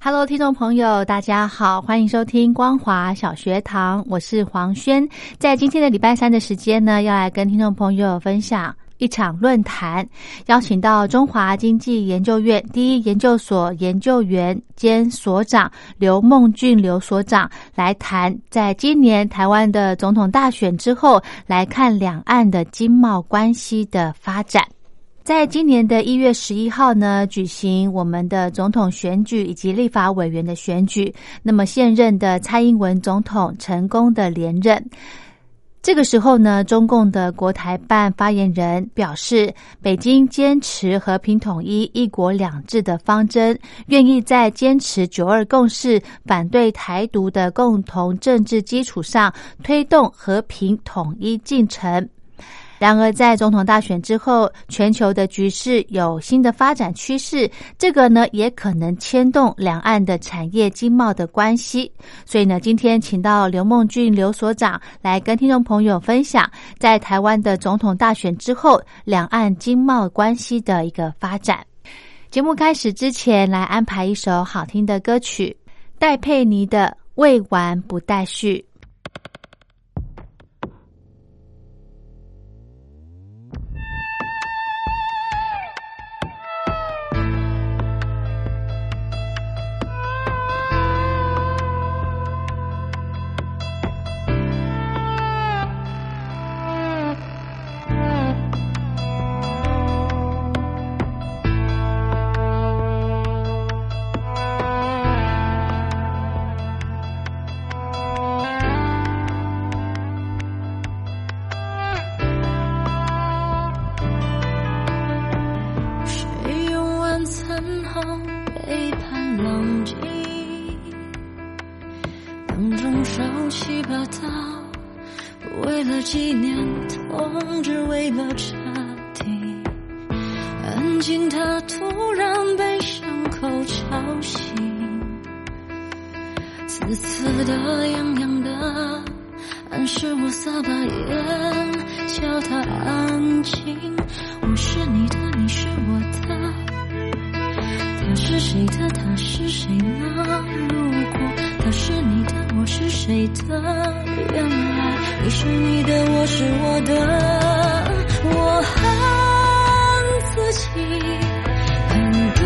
Hello，听众朋友，大家好，欢迎收听光华小学堂，我是黄轩。在今天的礼拜三的时间呢，要来跟听众朋友分享一场论坛，邀请到中华经济研究院第一研究所研究员兼所长刘梦俊刘所长来谈，在今年台湾的总统大选之后，来看两岸的经贸关系的发展。在今年的一月十一号呢，举行我们的总统选举以及立法委员的选举。那么现任的蔡英文总统成功的连任。这个时候呢，中共的国台办发言人表示，北京坚持和平统一、一国两制的方针，愿意在坚持九二共识、反对台独的共同政治基础上，推动和平统一进程。然而，在总统大选之后，全球的局势有新的发展趋势，这个呢也可能牵动两岸的产业经贸的关系。所以呢，今天请到刘梦俊刘所长来跟听众朋友分享，在台湾的总统大选之后，两岸经贸关系的一个发展。节目开始之前，来安排一首好听的歌曲，戴佩妮的《未完不待续》。纪念痛，只为了彻底安静他突然被伤口吵醒刺刺的痒痒的暗示我撒把盐叫他安静我是你的你是我的他是谁的他是谁呢如果他是你的我是谁的？是你的我是我的我恨自己恨对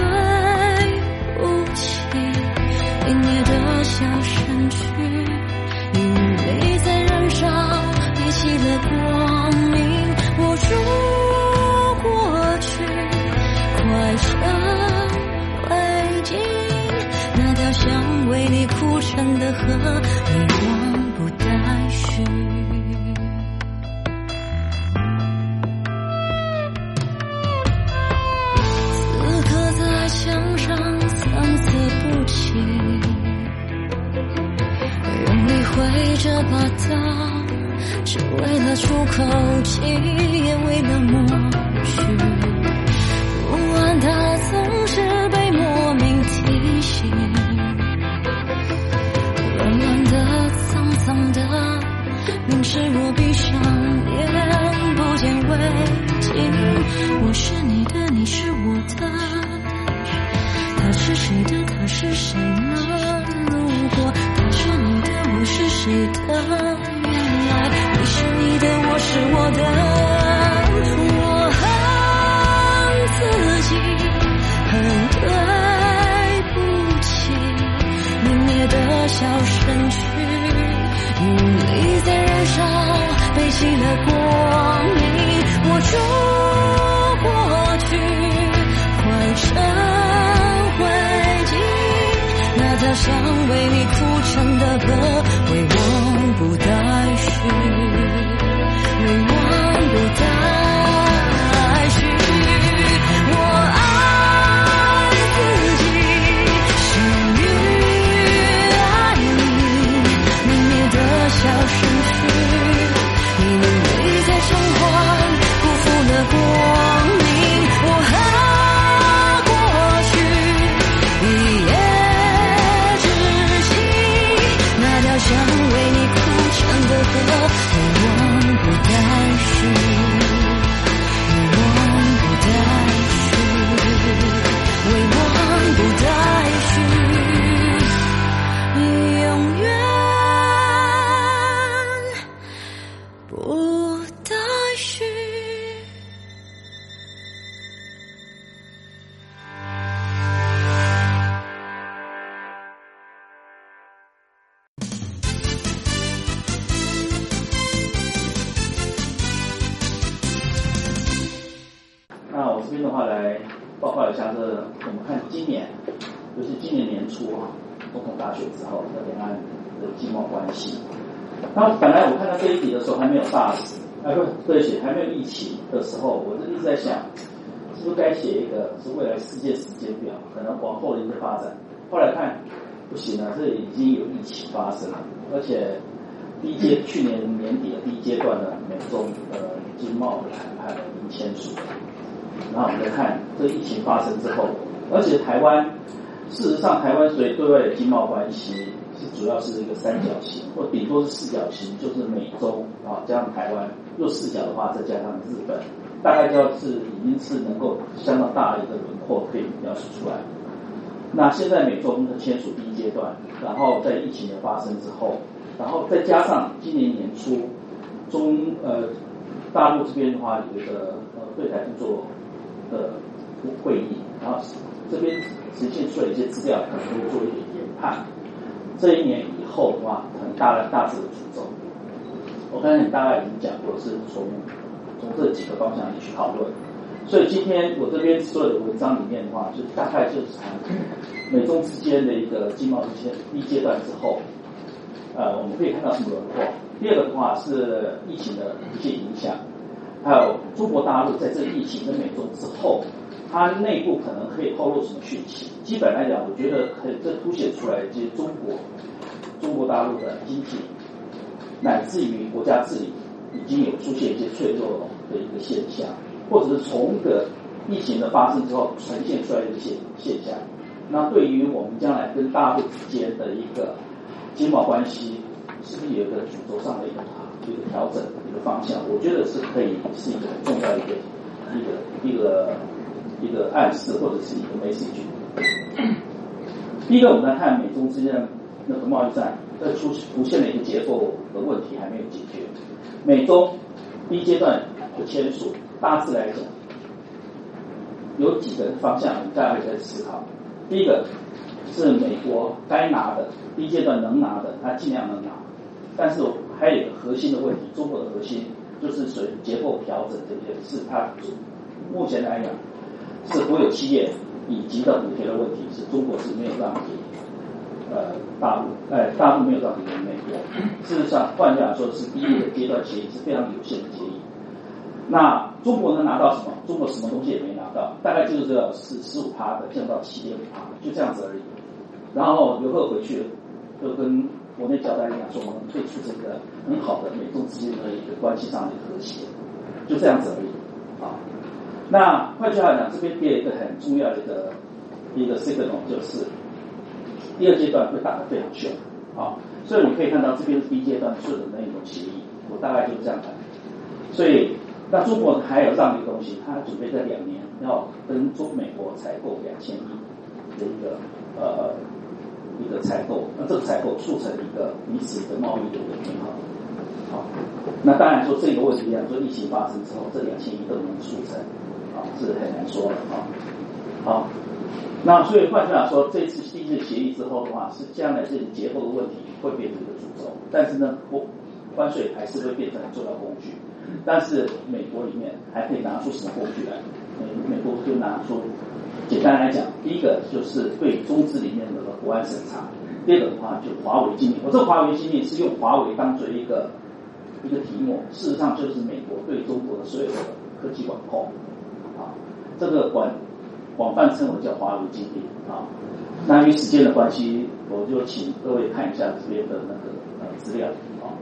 不起凛冽的笑身去因为在燃烧比起了光明握住过去快成灰烬那条想为你铺成的河你也为了默许不安的总是被莫名提醒冷乱的沧桑的明是我闭上眼不见为净我是你的你是我的。他是谁的？他是谁的路过他是你的我是谁的？原望你的，我是我的，我恨自己，恨对不起，泯灭的笑声去，努力在燃烧，背弃了光明，握住过去，化成灰烬，那条想为你哭成的河。啊不，对不起，还没有疫情的时候，我就一直在想，是不是该写一个是未来世界时间表，可能往后的一个发展。后来看不行了，这已经有疫情发生了，而且第一阶去年年底的第一阶段呢美中呃经贸的谈判已经签署了。然后我们再看这疫情发生之后，而且台湾事实上台湾所以对外的经贸关系主要是一个三角形，或顶多是四角形，就是美中啊加上台湾，若四角的话再加上日本，大概就是已经是能够相当大的一个轮廓可以描述出来。那现在美中的签署第一阶段，然后在疫情的发生之后，然后再加上今年年初中呃大陆这边的话有一个呃对台工作的会议，然后这边呈现出来一些资料，可能会做一点研判。这一年以后的话，可能大概大致的主轴，我刚才大概已经讲过，是从从这几个方向去讨论。所以今天我这边所有的文章里面的话，就大概就是谈美中之间的一个经贸一些一阶段之后，呃，我们可以看到什么轮廓。第二个的话是疫情的一些影响，还有中国大陆在这疫情跟美中之后，它内部可能可以透露什么讯息。基本来讲，我觉得可以这凸显出来一些中国中国大陆的经济，乃至于国家治理已经有出现一些脆弱的一个现象。或者是从一个疫情的发生之后呈现出来的一些现象，那对于我们将来跟大陆之间的一个经贸关系，是不是有一个主轴上的一个一个调整一个方向？我觉得是可以是一个很重要的一个一个一个一个暗示或者是一个 message。第一个，我们来看美中之间那个贸易战，这出出现了一个结构的问题还没有解决。美中第一阶段的签署。大致来讲，有几个方向，大家会在思考。第一个是美国该拿的，第一阶段能拿的，它尽量能拿。但是还有一个核心的问题，中国的核心就是属于结构调整这件事，它目前来讲是国有企业以及的补贴的问题，是中国是没有让给呃大陆，哎大陆没有让给美国。事实上，换句话说，是第一个阶段协议是非常有限的协议。那中国能拿到什么？中国什么东西也没拿到，大概就是这十十五趴的降到七点五趴，就这样子而已。然后刘贺回去就跟国内交代一样，说我们退出这个很好的美中之间的一个关系上的和谐，就这样子而已。啊，那换句话讲，这边第二一个很重要的一个一个 signal 就是第二阶段会打得非常凶啊，所以你可以看到这边是第一阶段做的那一种协议，我大概就是这样看，所以。那中国还有这样的东西，它准备在两年要跟中美国采购两千亿的一个呃一个采购，那这个采购促成一个彼此的贸易的一个平衡。好，那当然说这个问题讲，说疫情发生之后，这两千亿都能促成，啊是很难说的啊。好，那所以换句话说，这次第一次协议之后的话，是将来这种结构的问题会变成一个主轴，但是呢，我关税还是会变成很重要工具。但是美国里面还可以拿出什么工具来？美美国就拿出，简单来讲，第一个就是对中资里面的国安审查，第二个的话就华为禁令。我这华为禁令是用华为当做一个一个题目，事实上就是美国对中国的所有的科技管控啊，这个管广泛称为叫华为禁令啊。那与时间的关系，我就请各位看一下这边的那个呃资料啊。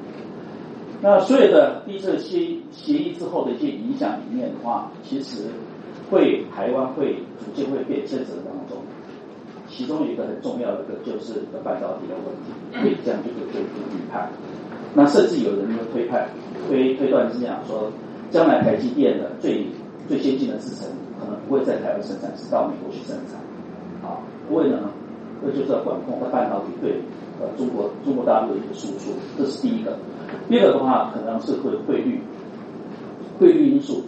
那所有的第一次协协议之后的一些影响里面的话，其实会台湾会逐渐会变牵扯当中。其中有一个很重要的一个就是一个半导体的问题，可以这样就可以做预判。那甚至有人就推判推推断是这样说，将来台积电的最最先进的制程可能不会在台湾生产，是到美国去生产。啊，为呢，这就是要管控的半导体对呃中国中国大陆的一个输出，这是第一个。第二个的话，可能是会汇率，汇率因素，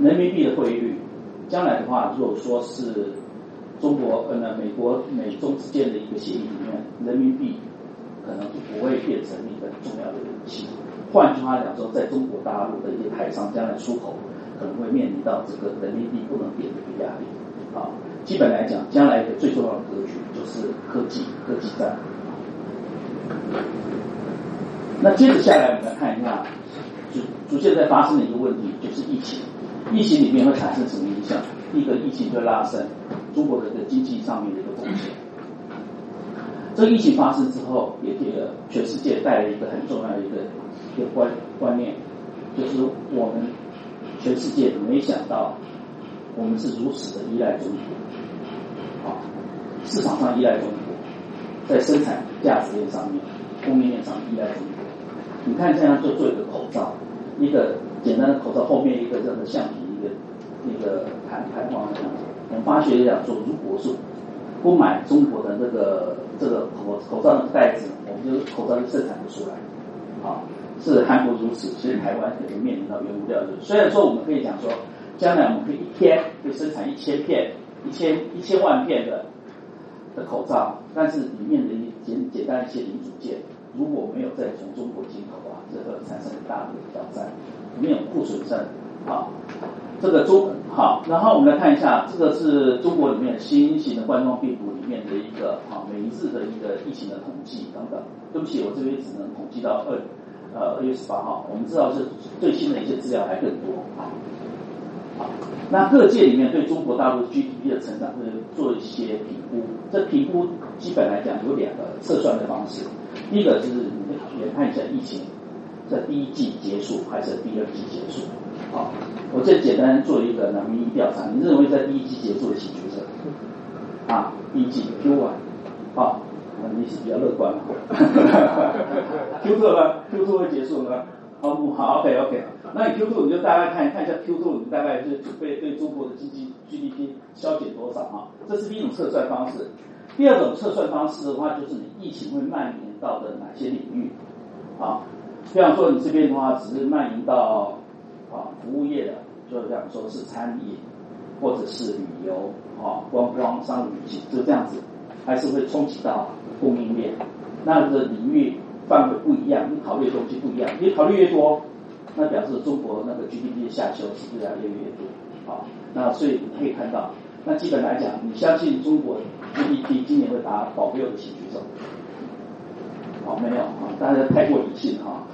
人民币的汇率，将来的话，如果说是中国呃美国美中之间的一个协议里面，人民币可能就不会变成一个重要的武器。换句话讲说，在中国大陆的一些台商将来出口，可能会面临到这个人民币不能贬的一个压力。啊，基本来讲，将来一个最重要的格局就是科技科技战。那接着下来，我们来看一下，逐逐渐在发生的一个问题，就是疫情。疫情里面会产生什么影响？一个，疫情会拉升中国的个经济上面的一个风险。这个疫情发生之后，也给了全世界带来一个很重要的一个一个观观念，就是我们全世界没想到，我们是如此的依赖中国，啊，市场上依赖中国，在生产价值链上面、供应链上依赖中国。你看，这样就做一个口罩，一个简单的口罩后面一个这样的橡皮，一个一个弹弹簧的这样。我们发学讲说，如果是不买中国的这个这个口口罩的袋子，我们就口罩就生产不出来。啊，是韩国如此，其实台湾可能面临到原物料的。虽然说我们可以讲说，将来我们可以一天可以生产一千片、一千一千万片的的口罩，但是里面的一简简单一些零组件。如果没有再从中国进口啊，这个产生很大的挑战，没有库存症，好，这个中好，然后我们来看一下，这个是中国里面新型的冠状病毒里面的一个啊每日的一个疫情的统计等等。对不起，我这边只能统计到二呃二月十八号，我们知道是最新的一些资料还更多啊。好，那各界里面对中国大陆 GDP 的成长会做一些评估，这评估基本来讲有两个测算的方式。第一个就是你看一下疫情在第一季结束还是第二季结束？好，我这简单做一个呢民意调查，你认为在第一季结束的请举手。啊，第一季 Q one，好，你是比较乐观嘛？Q two 呢？Q two 会结束吗？好，好，OK OK，那你 Q two 你就大概看看一下 Q two 你大概是被对中国的经济 GDP 消减多少哈？这是第一种测算方式。第二种测算方式的话，就是你疫情会蔓延到的哪些领域啊？比方说你这边的话，只是蔓延到啊服务业的，就比方说是餐饮或者是旅游啊观光商务旅行，就这样子，还是会冲击到供应链。那个领域范围不一样，你考虑的东西不一样。你考虑越多，那表示中国那个 GDP 的下修是越来越越多好。那所以你可以看到。那基本来讲，你相信中国 GDP 今年会达保六的起举手？好，没有啊，大家太过理性哈。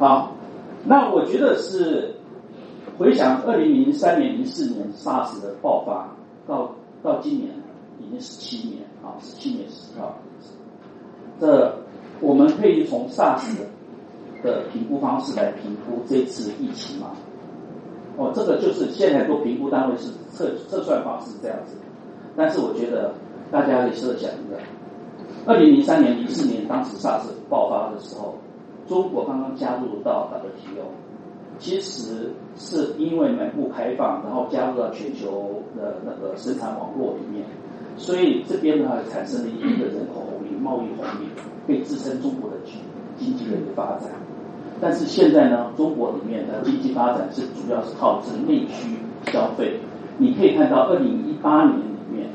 好，那我觉得是回想二零零三年、零四年 SARS 的爆发，到到今年已经十七年啊，十七年十号，这我们可以从 SARS 的评估方式来评估这次疫情吗？哦，这个就是现在做评估单位是测测算方式这样子，但是我觉得大家可以设想一个，二零零三年、零四年当时 SARS 爆发的时候，中国刚刚加入到 WTO，其实是因为门户开放，然后加入到全球的那个生产网络里面，所以这边呢产生了一定的人口红利、贸易红利，可以支撑中国的经经济的一个发展。但是现在呢，中国里面的经济发展是主要是靠这个内需消费。你可以看到，二零一八年里面，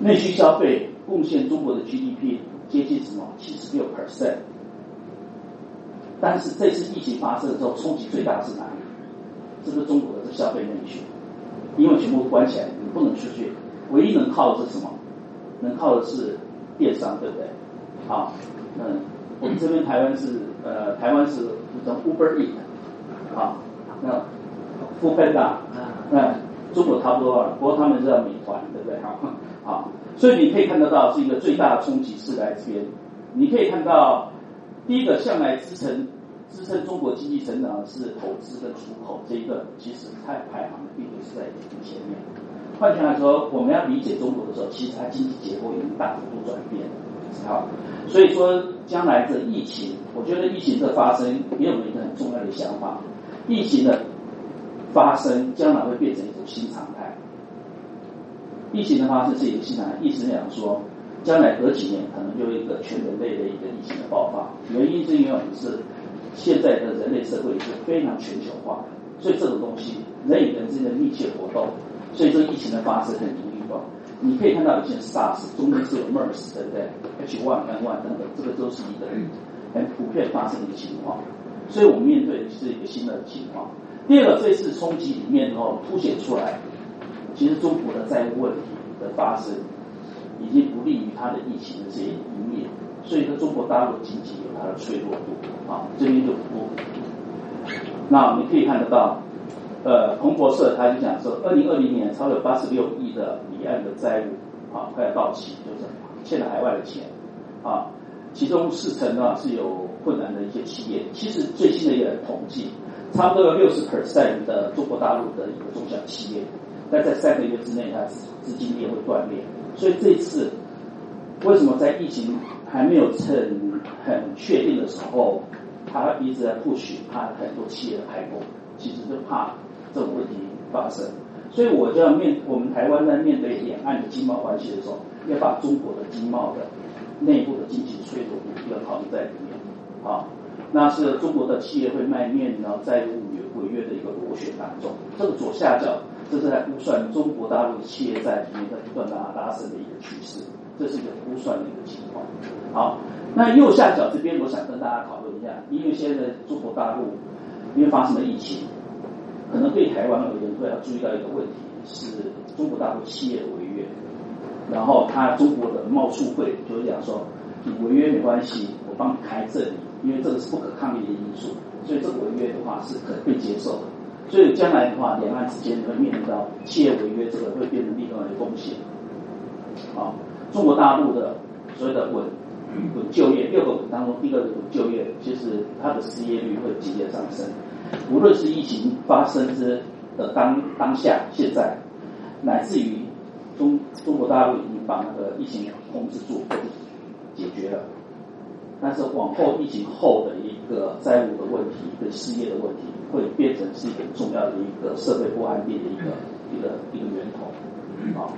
内需消费贡献中国的 GDP 接近什么七十六 percent。但是这次疫情发生之后，冲击最大的是哪里？是不是中国的消费内需，因为全部关起来，你不能出去，唯一能靠的是什么？能靠的是电商，对不对？好，嗯，我们这边台湾是呃，台湾是叫 Uber e a t 啊，那 f o o p a n d a 那中国差不多了，不过他们是叫美团，对不对？好，好，所以你可以看得到是一个最大的冲击是来这边，你可以看到。第一个向来支撑支撑中国经济成长的是投资跟出口，这一个其实它排行的并不是在前面。换句话说，我们要理解中国的时候，其实它经济结构已经大幅度转变。好，所以说将来的疫情，我觉得疫情的发生也有一个很重要的想法：疫情的发生将来会变成一种新常态。疫情的发生是一个新常态，意思是讲说。将来隔几年可能就一个全人类的一个疫情的爆发，原因是因为我们是现在的人类社会是非常全球化的，所以这种东西人与人之间的密切活动，所以这疫情的发生很容易爆。你可以看到以前 SARS 中间是有 MERS 对不对？H1N1 等等，这个都是一个很普遍发生的一个情况，所以我们面对的是一个新的情况。第二个，这次冲击里面哦凸显出来，其实中国的债务问题的发生。已经不利于它的疫情的这些一面，所以说中国大陆经济有它的脆弱度啊，这边就不。那你可以看得到，呃，彭博社他就讲说，二零二零年超有八十六亿的离岸的债务啊快要到期，就是欠了海外的钱啊，其中四成呢是有困难的一些企业。其实最新的一个统计，差不多有六十 percent 的中国大陆的一个中小企业，但在三个月之内，它资金链会断裂。所以这次为什么在疫情还没有很很确定的时候，他一直在 push，怕很多企业的开工，其实就怕这种问题发生。所以我就要面我们台湾在面对两岸的经贸关系的时候，要把中国的经贸的内部的经济脆弱要考虑在里面啊。那是中国的企业会卖面然后债务违约的一个螺旋当中，这个左下角。这是在估算中国大陆的企业债里面在不断拉拉升的一个趋势，这是一个估算的一个情况。好，那右下角这边我想跟大家讨论一下，因为现在中国大陆因为发生了疫情，可能对台湾而言会要注意到一个问题，是中国大陆企业违约，然后他中国的贸促会就是讲说，你违约没关系，我帮你开这里，因为这个是不可抗力的因素，所以这个违约的话是可被接受的。所以将来的话，两岸之间会面临到企业违约，这个会变成另外的风险。好，中国大陆的所谓的稳 稳就业六个稳当中，第一个稳就业，其实它的失业率会急剧上升。无论是疫情发生之的当当下，现在，乃至于中中国大陆已经把那个疫情控制住或者解决了。但是往后疫情后的一个债务的问题跟失业的问题，会变成是一个重要的一个社会不安定的一个一个一个源头。好，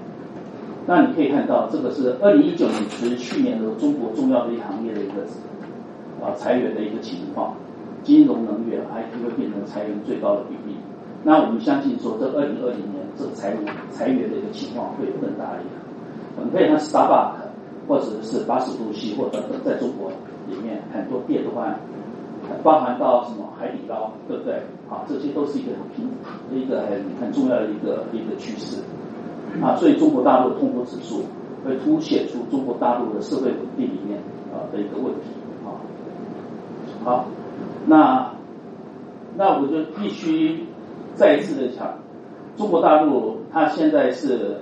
那你可以看到，这个是二零一九年是去年的中国重要的一行业的一个啊裁员的一个情况，金融、能源、IT 会变成裁员最高的比例。那我们相信说，这二零二零年这个裁务裁员的一个情况会更大一点。我们可以看 Starbucks 或者是八十度 C 或等等，在中国。里面很多变的话，包含到什么海底捞，对不对？啊，这些都是一个很平一个很很重要的一个一个趋势啊。所以中国大陆的通货指数会凸显出中国大陆的社会稳定里面啊的一个问题啊。好，那那我就必须再一次的讲，中国大陆它现在是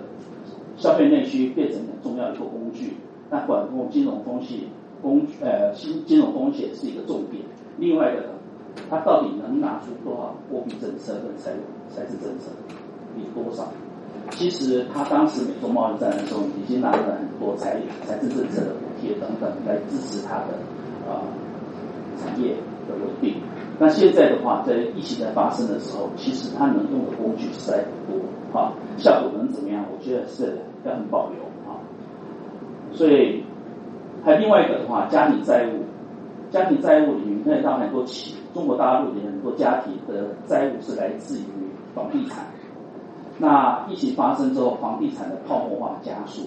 消费内需变成很重要的一个工具，那管控金融风险工呃金金融风险是一个重点。另外的，它到底能拿出多少货币政策跟财财政政策，有多少？其实他当时美中贸易战的时候，已经拿了很多财财政政策的补贴等等来支持他的啊产业的稳定。那现在的话，在疫情在发生的时候，其实他能用的工具实在不多啊，效果能怎么样？我觉得是要很保留啊。所以还有另外一个的话，家庭债务，家庭债务里面看到很多企中国大陆的很多家庭的债务是来自于房地产。那疫情发生之后，房地产的泡沫化加速，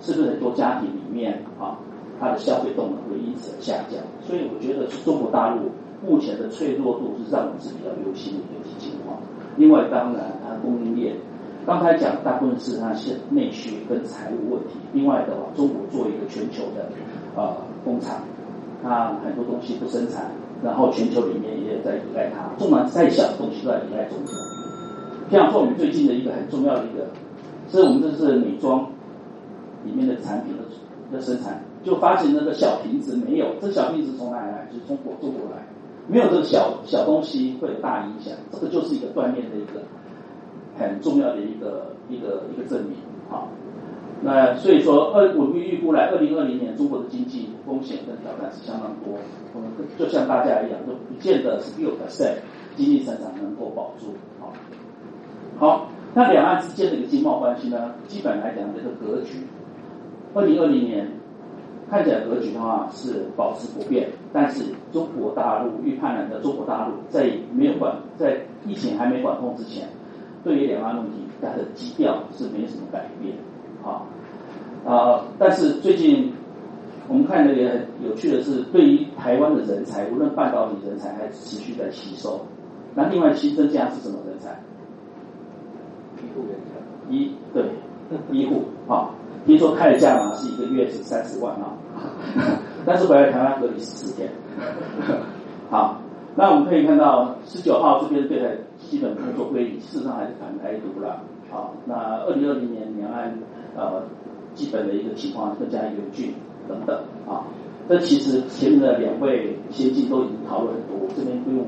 是不是很多家庭里面啊，它的消费动能会因此而下降？所以我觉得是中国大陆目前的脆弱度是让我们是比较忧心的一个情况。另外，当然它供应链，刚才讲大部分是它是内需跟财务问题。另外的话，中国作为一个全球的呃工厂，它很多东西不生产，然后全球里面也在依赖它，纵然再小的东西都在依赖中国。像做我们最近的一个很重要的一个，是我们这是美妆里面的产品的的生产，就发现那个小瓶子没有，这小瓶子从哪来？就是中国中国来，没有这个小小东西会有大影响，这个就是一个锻炼的一个很重要的一个一个一个证明啊。那所以说，二我们预估来二零二零年中国的经济风险跟挑战是相当多，我们就像大家一样，都不见得是六 percent 经济成长能够保住啊。好，那两岸之间的一个经贸关系呢，基本来讲这个格局，二零二零年看起来格局的话是保持不变，但是中国大陆预判了的中国大陆在没有管在疫情还没管控之前，对于两岸问题它的基调是没有什么改变，啊啊，但是最近我们看的也很有趣的是，对于台湾的人才，无论半导体人才还持续在吸收，那另外新增加是什么人才？医对医护啊，听说开的价码是一个月是三十万啊，但是回来台湾隔离十四天。好，那我们可以看到十九号这边对台基本工作会议，事实上还是反台独了。好，那二零二零年两岸呃基本的一个情况更加严峻等等啊。这其实前面的两位先进都已经讨论很多，这边不用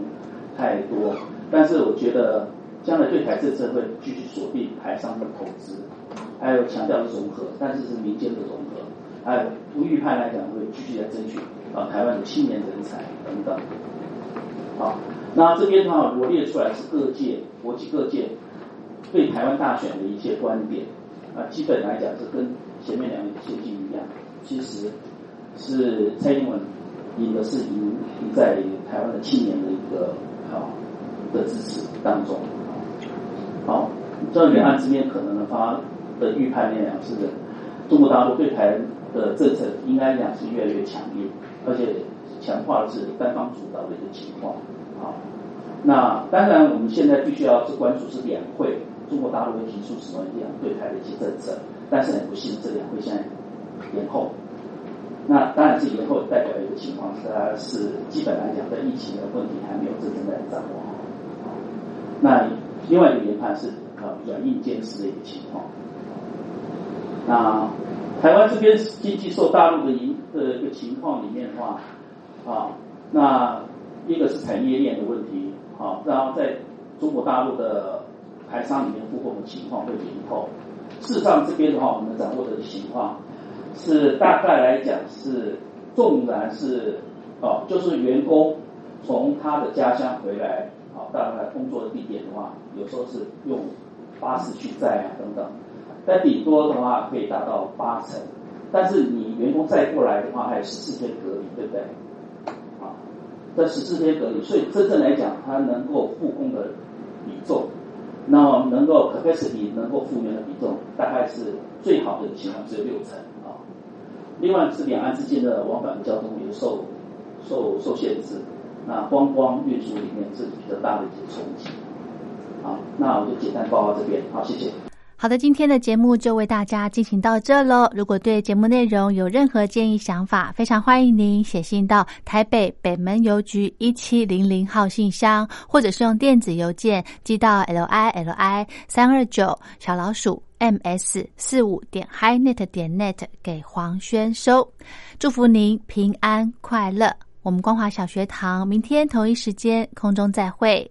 太多，但是我觉得。将来对台政策会继续锁定台商的投资，还有强调的融合，但是是民间的融合，还有不预判来讲会继续来争取啊台湾的青年人才等等。好，那这边的话罗列出来是各界国际各界对台湾大选的一些观点啊，基本来讲是跟前面两位先进一样，其实是蔡英文赢的是赢赢在台湾的青年的一个好的支持当中。好，这两岸之间可能的发的预判力量是，中国大陆对台的政策应该讲是越来越强烈，而且强化的是单方主导的一个情况。好，那当然我们现在必须要是关注是两会，中国大陆会提出什么样对台的一些政策，但是很不幸这两会现在延后。那当然这延后代表一个情况，它是基本来讲在疫情的问题还没有真正的掌握好。那。另外一个研判是啊软硬兼施的一个情况。那台湾这边经济受大陆的影的一个情况里面的话啊，那一个是产业链的问题啊，然后在中国大陆的台商里面复工的情况会延后。事实上这边的话，我们掌握的情况是大概来讲是纵然是哦，就是员工从他的家乡回来。到他工作的地点的话，有时候是用巴士去载啊等等，但顶多的话可以达到八成。但是你员工再过来的话，还有十四天隔离，对不对？啊，这十四天隔离，所以真正来讲，它能够复工的比重，那么能够 capacity 能够复原的比重，大概是最好的情况只有六成啊。另外是两岸之间的往返交通也受受受限制。那观光运输里面是比较大的一些冲击。好，那我就简单报告这边。好，谢谢。好的，今天的节目就为大家进行到这喽。如果对节目内容有任何建议想法，非常欢迎您写信到台北北门邮局一七零零号信箱，或者是用电子邮件寄到 l i l i 三二九小老鼠 m s 四五点 highnet 点 net 给黄轩收。祝福您平安快乐。我们光华小学堂明天同一时间空中再会。